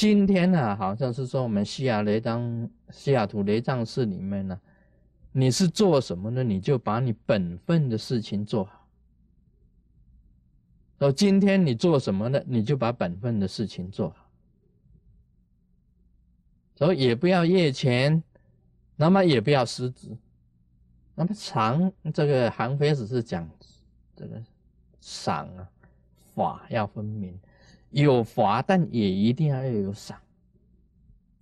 今天呢，好像是说我们西雅雷当西雅图雷藏寺里面呢，你是做什么呢？你就把你本分的事情做好。说今天你做什么呢？你就把本分的事情做好。所以也不要夜钱，那么也不要失职。那么常这个韩非子是讲这个赏啊法要分明。有罚，但也一定要有赏，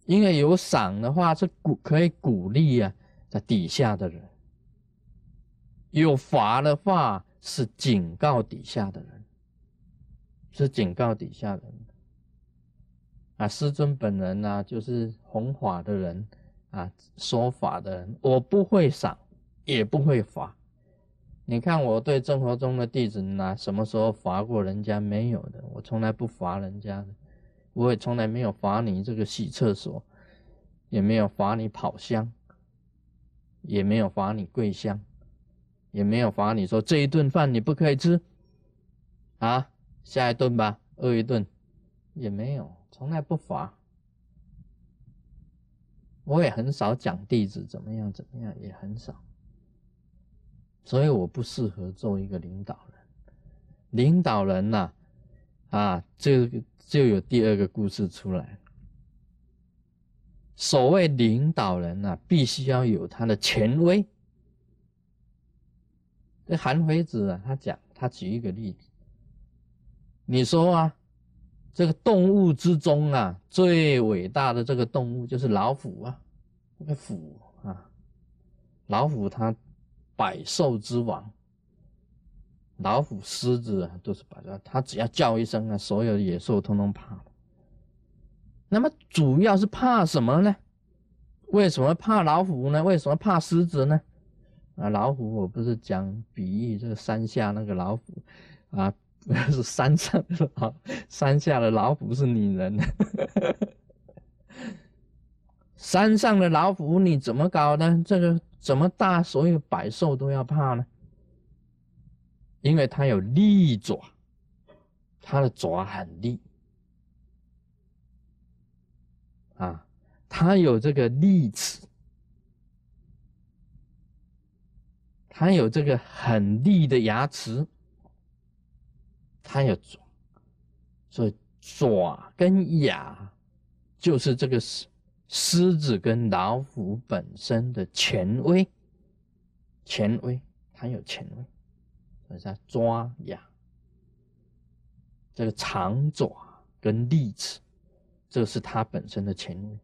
因为有赏的话是鼓可以鼓励啊在底下的人；有罚的话是警告底下的人，是警告底下人。啊，师尊本人呢，就是弘法的人啊，说法的人，我不会赏，也不会罚。你看我对正佛中的弟子呢，什么时候罚过人家？没有的，我从来不罚人家的，我也从来没有罚你这个洗厕所，也没有罚你跑香，也没有罚你跪香，也没有罚你说这一顿饭你不可以吃，啊，下一顿吧，饿一顿，也没有，从来不罚。我也很少讲弟子怎么样怎么样，也很少。所以我不适合做一个领导人。领导人呐，啊，这个就有第二个故事出来。所谓领导人呐，必须要有他的权威。这韩非子啊，他讲，他举一个例子。你说啊，这个动物之中啊，最伟大的这个动物就是老虎啊，这个虎啊，老虎它。百兽之王，老虎、狮子啊，都是百兽。它只要叫一声啊，所有的野兽通通怕。那么主要是怕什么呢？为什么怕老虎呢？为什么怕狮子呢？啊，老虎我不是讲比喻这个山下那个老虎啊，是 山上的老山下的老虎是女人。山上的老虎你怎么搞的？这个。怎么大？所有百兽都要怕呢？因为它有利爪，它的爪很利啊，它有这个利齿，它有这个很利的牙齿，它有爪，所以爪跟牙就是这个是。狮子跟老虎本身的权威，权威，它有权威，所以它抓牙。这个长爪跟利齿，这是它本身的权威。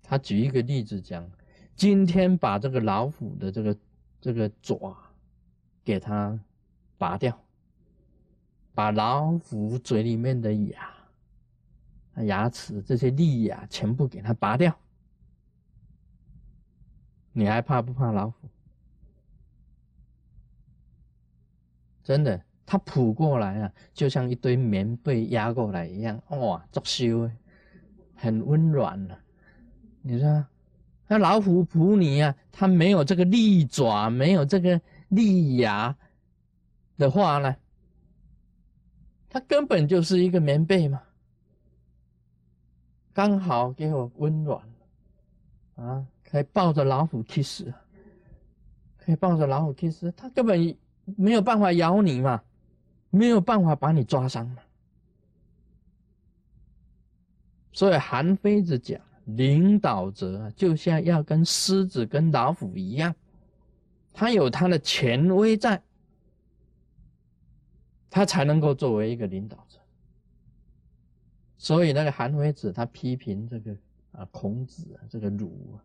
他举一个例子讲，今天把这个老虎的这个这个爪给它拔掉，把老虎嘴里面的牙。牙齿这些利牙全部给它拔掉，你还怕不怕老虎？真的，它扑过来啊，就像一堆棉被压过来一样，哇，作秀，很温软的。你说，那老虎扑你啊，它没有这个利爪，没有这个利牙的话呢，它根本就是一个棉被嘛。刚好给我温暖，啊，可以抱着老虎 kiss，可以抱着老虎 kiss，它根本没有办法咬你嘛，没有办法把你抓伤嘛。所以韩非子讲，领导者就像要跟狮子跟老虎一样，他有他的权威在，他才能够作为一个领导者。所以那个韩非子他批评这个啊孔子这个儒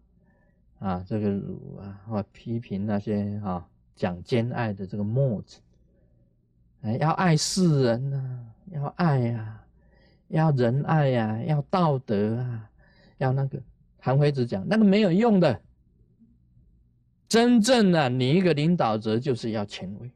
啊啊这个儒啊或批评那些啊讲兼爱的这个墨子，哎要爱世人呐，要爱呀，要仁爱呀，要道德啊，要那个韩非子讲那个没有用的，真正的你一个领导者就是要权威，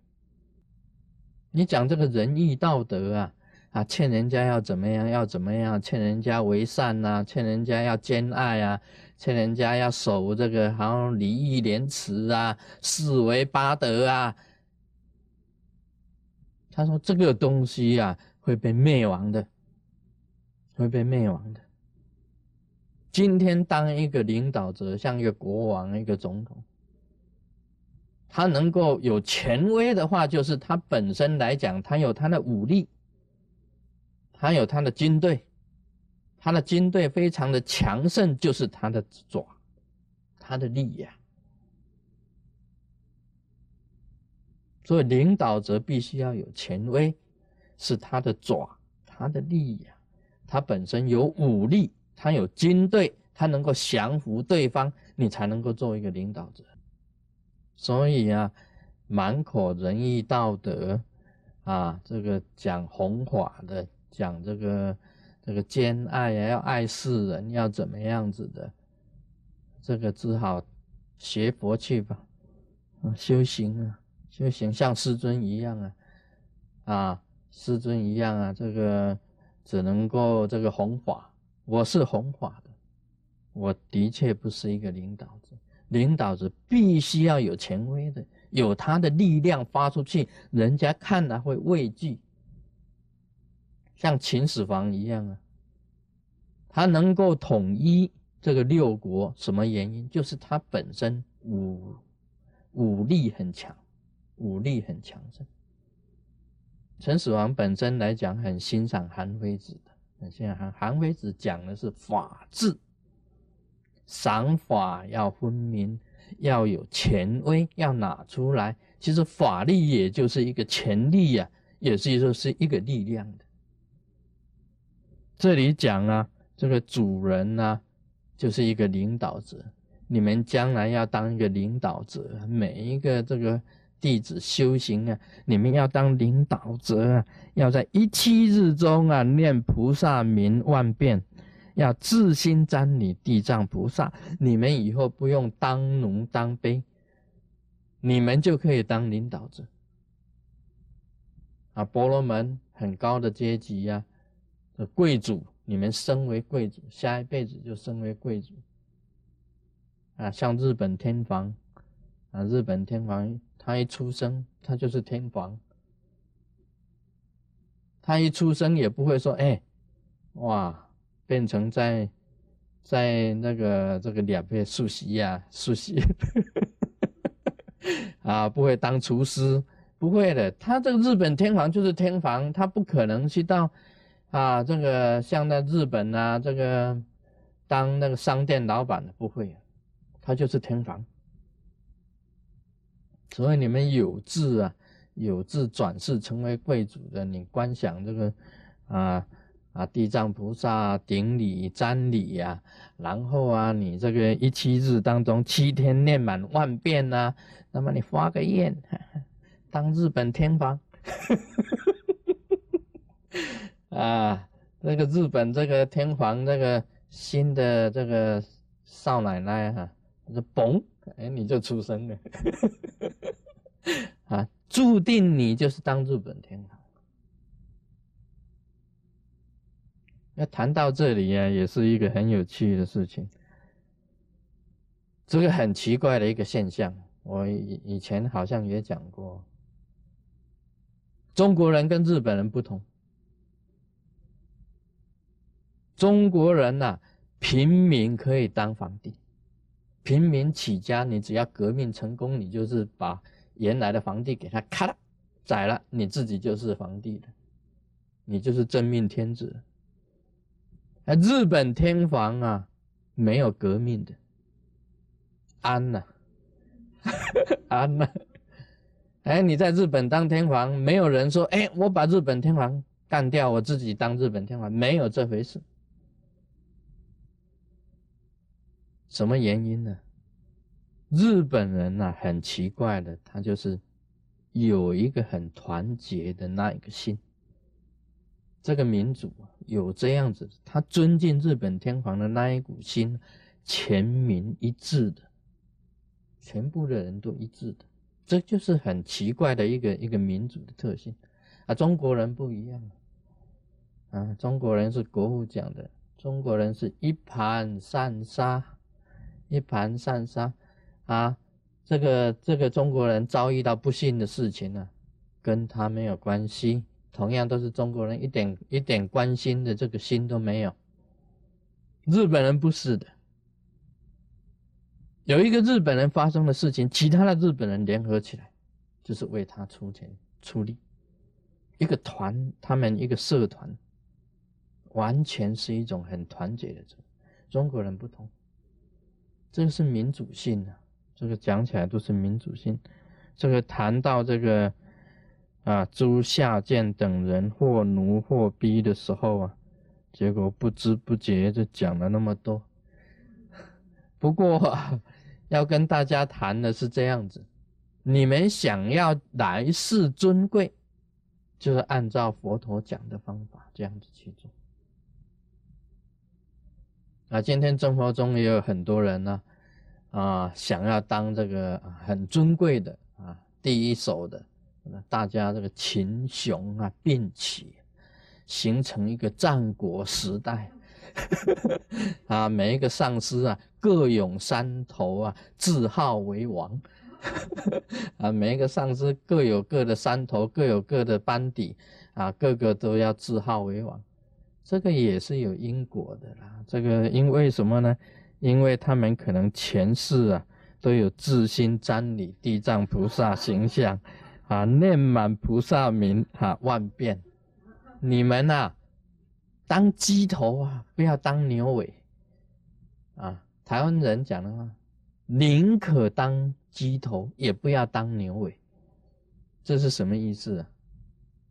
你讲这个仁义道德啊。啊，劝人家要怎么样，要怎么样？劝人家为善呐，劝人家要兼爱啊，劝人家要守这个好像礼义廉耻啊，四维八德啊。他说这个东西啊会被灭亡的，会被灭亡的。今天当一个领导者，像一个国王、一个总统，他能够有权威的话，就是他本身来讲，他有他的武力，他有他的军队，他的军队非常的强盛，就是他的爪，他的力呀。所以领导者必须要有权威，是他的爪，他的力呀，他本身有武力。他有军队，他能够降服对方，你才能够做一个领导者。所以啊，满口仁义道德啊，这个讲弘法的，讲这个这个兼爱，要爱世人，要怎么样子的，这个只好学佛去吧，修行啊，修行像师尊一样啊，啊，师尊一样啊，这个只能够这个弘法。我是弘法的，我的确不是一个领导者。领导者必须要有权威的，有他的力量发出去，人家看了会畏惧。像秦始皇一样啊，他能够统一这个六国，什么原因？就是他本身武武力很强，武力很强盛。秦始皇本身来讲，很欣赏韩非子的。很欣赏韩韩非子讲的是法治，赏法要分明，要有权威，要拿出来。其实法律也就是一个权力呀，也是说是一个力量的。这里讲啊，这个主人呢，就是一个领导者。你们将来要当一个领导者，每一个这个。弟子修行啊，你们要当领导者啊，要在一七日中啊念菩萨名万遍，要自心瞻礼地藏菩萨。你们以后不用当奴当卑，你们就可以当领导者啊。婆罗门很高的阶级呀，贵族，你们升为贵族，下一辈子就升为贵族啊。像日本天皇啊，日本天皇。他一出生，他就是天皇。他一出生也不会说：“哎，哇，变成在在那个这个两边熟悉呀，熟悉 啊，不会当厨师，不会的。他这个日本天皇就是天皇，他不可能去到啊，这个像在日本啊，这个当那个商店老板的不会，他就是天皇。”所以你们有志啊，有志转世成为贵族的，你观想这个啊啊地藏菩萨顶礼瞻礼呀，然后啊你这个一七日当中七天念满万遍呐，那么你发个愿，当日本天皇，啊那个日本这个天皇这个新的这个少奶奶哈，就嘣。哎，你就出生了，啊，注定你就是当日本天皇。那谈到这里呀，也是一个很有趣的事情。这个很奇怪的一个现象，我以以前好像也讲过，中国人跟日本人不同。中国人呐，平民可以当皇帝。平民起家，你只要革命成功，你就是把原来的皇帝给他咔了宰了，你自己就是皇帝的，你就是真命天子。哎，日本天皇啊，没有革命的，安呐，安呐。哎，你在日本当天皇，没有人说，哎，我把日本天皇干掉，我自己当日本天皇，没有这回事。什么原因呢？日本人呐，很奇怪的，他就是有一个很团结的那一个心。这个民主有这样子，他尊敬日本天皇的那一股心，全民一致的，全部的人都一致的，这就是很奇怪的一个一个民主的特性。啊，中国人不一样啊，中国人是国父讲的，中国人是一盘散沙。一盘散沙，啊，这个这个中国人遭遇到不幸的事情呢，跟他没有关系同样都是中国人，一点一点关心的这个心都没有。日本人不是的，有一个日本人发生的事情，其他的日本人联合起来，就是为他出钱出力。一个团，他们一个社团，完全是一种很团结的。中国人不同，这个是民主性啊，这个讲起来都是民主性。这个谈到这个啊，诸下贱等人或奴或逼的时候啊。结果不知不觉就讲了那么多。不过要跟大家谈的是这样子：你们想要来世尊贵，就是按照佛陀讲的方法这样子去做。啊，今天生活中也有很多人呢，啊，想要当这个很尊贵的啊，第一手的，大家这个群雄啊并起。形成一个战国时代，啊，每一个上司啊各拥山头啊，自号为王，啊，每一个上司各有各的山头，各有各的班底，啊，个个都要自号为王，这个也是有因果的啦。这个因为什么呢？因为他们可能前世啊都有自心瞻礼地藏菩萨形象，啊，念满菩萨名，哈，万遍。你们呐，当鸡头啊，不要当牛尾啊！台湾人讲的话，宁可当鸡头，也不要当牛尾。这是什么意思啊？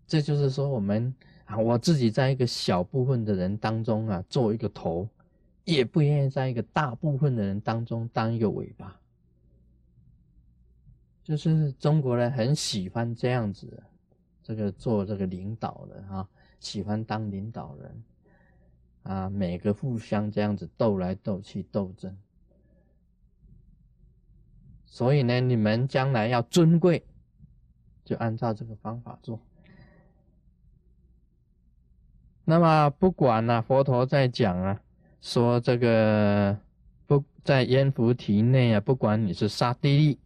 这就是说，我们我自己在一个小部分的人当中啊，做一个头，也不愿意在一个大部分的人当中当一个尾巴。就是中国人很喜欢这样子，这个做这个领导的哈。喜欢当领导人啊，每个互相这样子斗来斗去斗争，所以呢，你们将来要尊贵，就按照这个方法做。那么不管呢，佛陀在讲啊，说这个不在阎浮提内啊，不管你是刹帝利，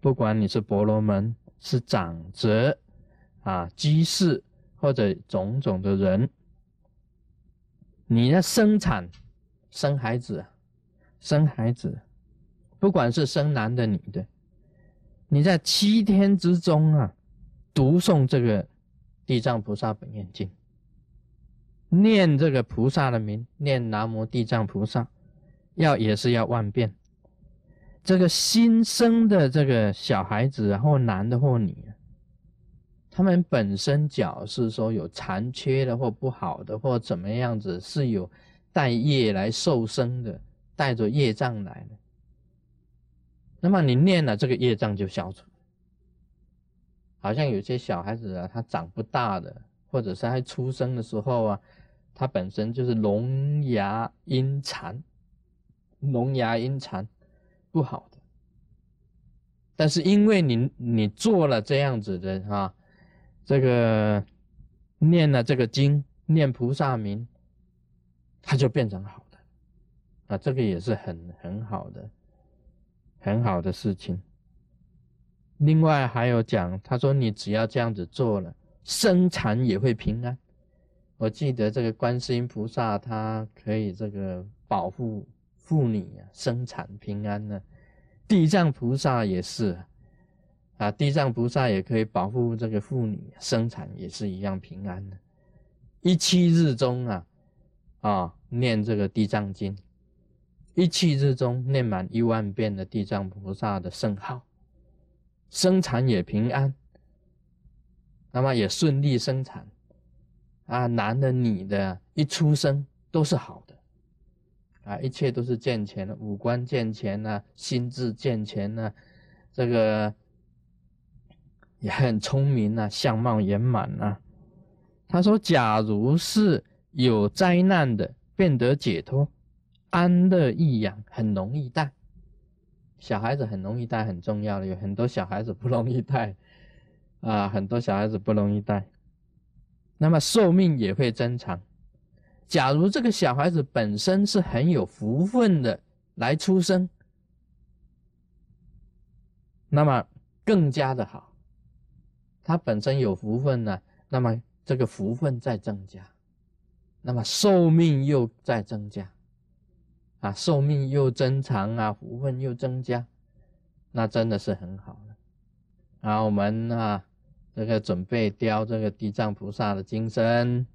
不管你是婆罗门，是长者啊，居士。或者种种的人，你的生产生孩子，生孩子，不管是生男的女的，你在七天之中啊，读诵这个地藏菩萨本愿经，念这个菩萨的名，念南无地藏菩萨，要也是要万遍。这个新生的这个小孩子，或男的或女。他们本身脚是说有残缺的或不好的或怎么样子，是有带业来受生的，带着业障来的。那么你念了这个业障就消除。好像有些小孩子啊，他长不大的，或者是还出生的时候啊，他本身就是聋哑音残，聋哑音残不好的。但是因为你你做了这样子的啊。这个念了这个经，念菩萨名，他就变成好的啊！这个也是很很好的，很好的事情。另外还有讲，他说你只要这样子做了，生产也会平安。我记得这个观世音菩萨，他可以这个保护妇女啊，生产平安呢。地藏菩萨也是。啊，地藏菩萨也可以保护这个妇女生产，也是一样平安的。一七日中啊，啊，念这个地藏经，一七日中念满一万遍的地藏菩萨的圣号，生产也平安，那么也顺利生产。啊，男的女的，一出生都是好的，啊，一切都是健全的，五官健全呐，心智健全呐，这个。也很聪明啊，相貌圆满啊。他说：“假如是有灾难的，变得解脱，安乐易养，很容易带。小孩子很容易带，很重要的。有很多小孩子不容易带 啊，很多小孩子不容易带。那么寿命也会增长。假如这个小孩子本身是很有福分的来出生，那么更加的好。”他本身有福分呢，那么这个福分在增加，那么寿命又在增加，啊，寿命又增长啊，福分又增加，那真的是很好了。啊，我们啊，这个准备雕这个地藏菩萨的金身，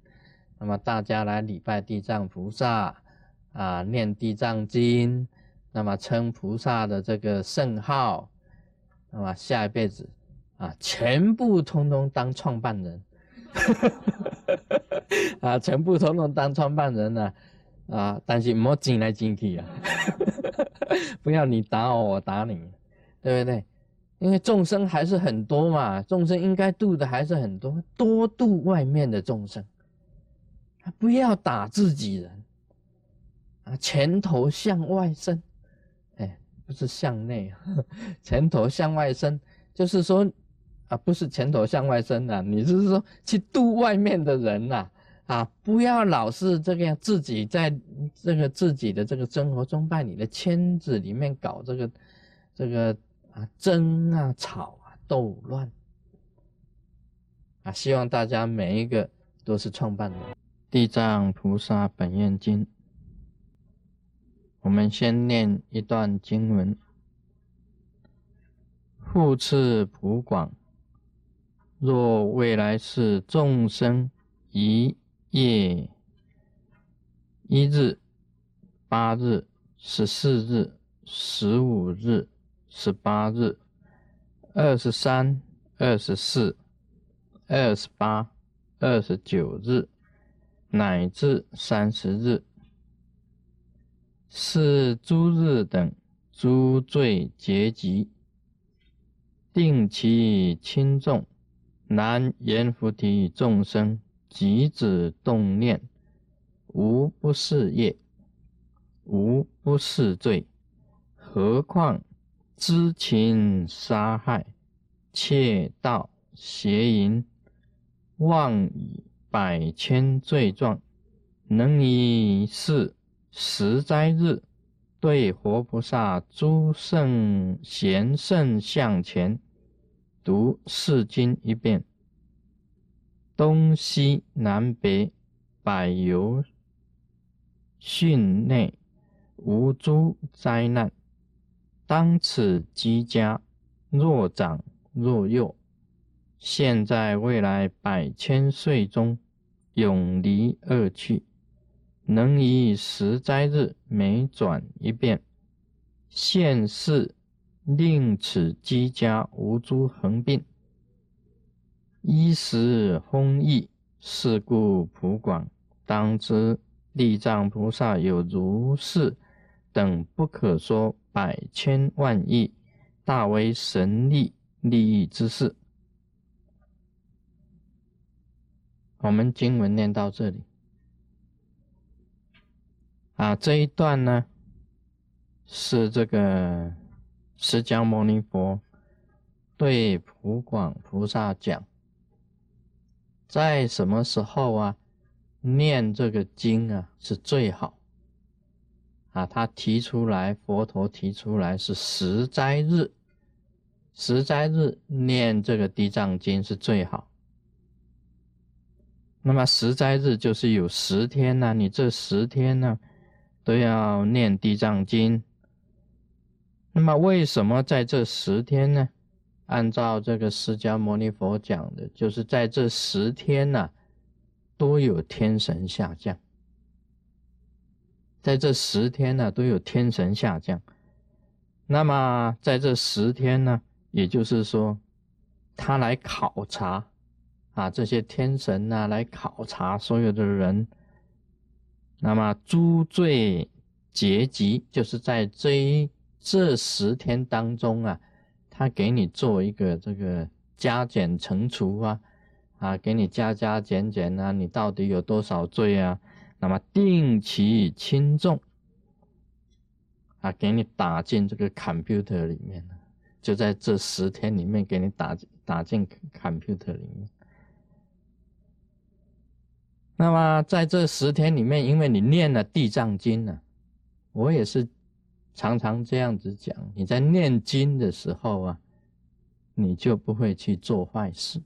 那么大家来礼拜地藏菩萨，啊，念地藏经，那么称菩萨的这个圣号，那么下一辈子啊，全部通通当创办人，啊，全部通通当创办人呢，啊，但是莫进来进去啊，不要你打我，我打你，对不对？因为众生还是很多嘛，众生应该度的还是很多，多度外面的众生，不要打自己人啊！前头向外伸，哎，不是向内，前头向外伸，就是说啊，不是前头向外伸呐，你是说去度外面的人呐，啊，不要老是这个样，自己在这个自己的这个生活中，在你的圈子里面搞这个这个。啊，争啊，吵啊，斗乱啊！希望大家每一个都是创办人。《地藏菩萨本愿经》，我们先念一段经文：复次普广，若未来世众生一夜一日、八日、十四日、十五日。十八日、二十三、二十四、二十八、二十九日，乃至三十日，是诸日等诸罪结集，定其轻重，难言菩提众生即止动念，无不是业，无不是罪，何况？知情杀害、窃盗、邪淫、妄语百千罪状，能以是十斋日对活菩萨诸圣贤圣向前读四经一遍，东西南北百由训内无诸灾难。当此积家，若长若幼，现在未来百千岁中，永离恶趣，能以十斋日每转一遍，现世令此积家无诸横病，衣食丰溢。是故普广，当知地藏菩萨有如是等不可说。百千万亿大为神力利益之事。我们经文念到这里啊，这一段呢是这个释迦牟尼佛对普广菩萨讲，在什么时候啊念这个经啊是最好。啊，他提出来，佛陀提出来是十斋日，十斋日念这个地藏经是最好。那么十斋日就是有十天呢，你这十天呢都要念地藏经。那么为什么在这十天呢？按照这个释迦牟尼佛讲的，就是在这十天呢都有天神下降。在这十天呢，都有天神下降。那么在这十天呢，也就是说，他来考察啊，这些天神呢来考察所有的人。那么诸罪结集，就是在这一这十天当中啊，他给你做一个这个加减乘除啊，啊，给你加加减减啊，你到底有多少罪啊？那么定其轻重啊，给你打进这个 computer 里面就在这十天里面给你打打进 computer 里面。那么在这十天里面，因为你念了地藏经呢，我也是常常这样子讲，你在念经的时候啊，你就不会去做坏事。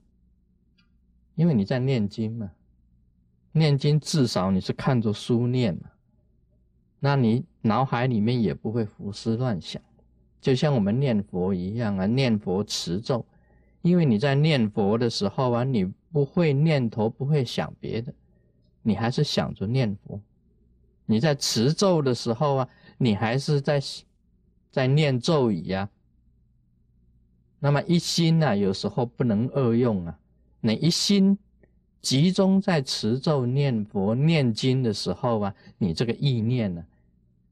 因为你在念经嘛，念经至少你是看着书念嘛，那你脑海里面也不会胡思乱想，就像我们念佛一样啊，念佛持咒，因为你在念佛的时候啊，你不会念头不会想别的，你还是想着念佛；你在持咒的时候啊，你还是在在念咒语呀。那么一心呢，有时候不能二用啊，你一心。集中在持咒、念佛、念经的时候啊，你这个意念呢，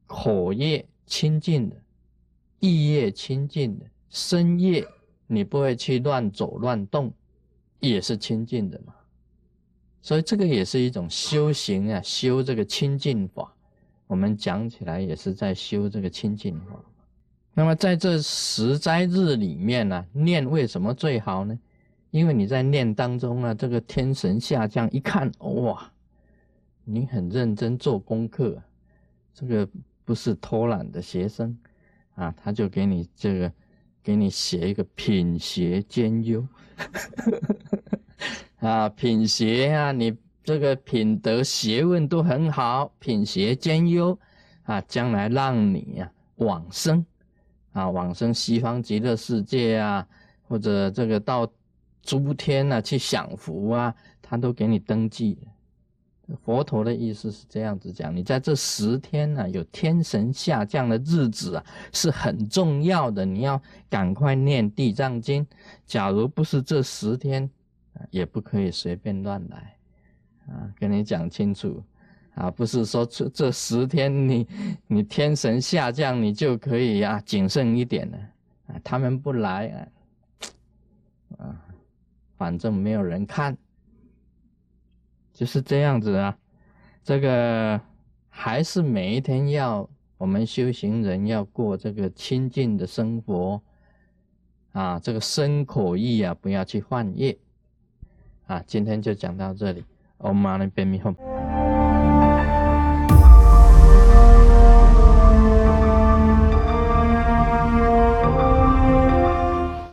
口业清净的，意业清净的，身业你不会去乱走乱动，也是清净的嘛。所以这个也是一种修行啊，修这个清净法。我们讲起来也是在修这个清净法。那么在这十斋日里面呢，念为什么最好呢？因为你在念当中啊，这个天神下降一看，哇，你很认真做功课，这个不是偷懒的学生啊，他就给你这个，给你写一个品学兼优，啊，品学啊，你这个品德学问都很好，品学兼优啊，将来让你啊往生啊，往生西方极乐世界啊，或者这个到。诸天啊，去享福啊，他都给你登记。佛陀的意思是这样子讲：，你在这十天呢，有天神下降的日子啊，是很重要的，你要赶快念地藏经。假如不是这十天，也不可以随便乱来啊，跟你讲清楚啊，不是说这这十天你你天神下降，你就可以啊谨慎一点了啊，他们不来啊，啊。反正没有人看，就是这样子啊。这个还是每一天要我们修行人要过这个清净的生活啊，这个身口意啊，不要去犯业啊。今天就讲到这里，Om Mani Padme Hum。